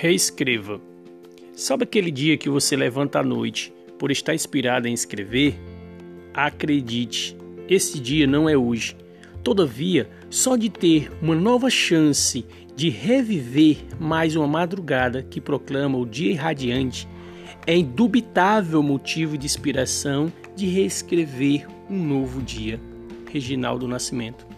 Reescreva. Sabe aquele dia que você levanta à noite por estar inspirado em escrever? Acredite, esse dia não é hoje. Todavia, só de ter uma nova chance de reviver mais uma madrugada que proclama o dia irradiante é indubitável motivo de inspiração de reescrever um novo dia. Reginaldo Nascimento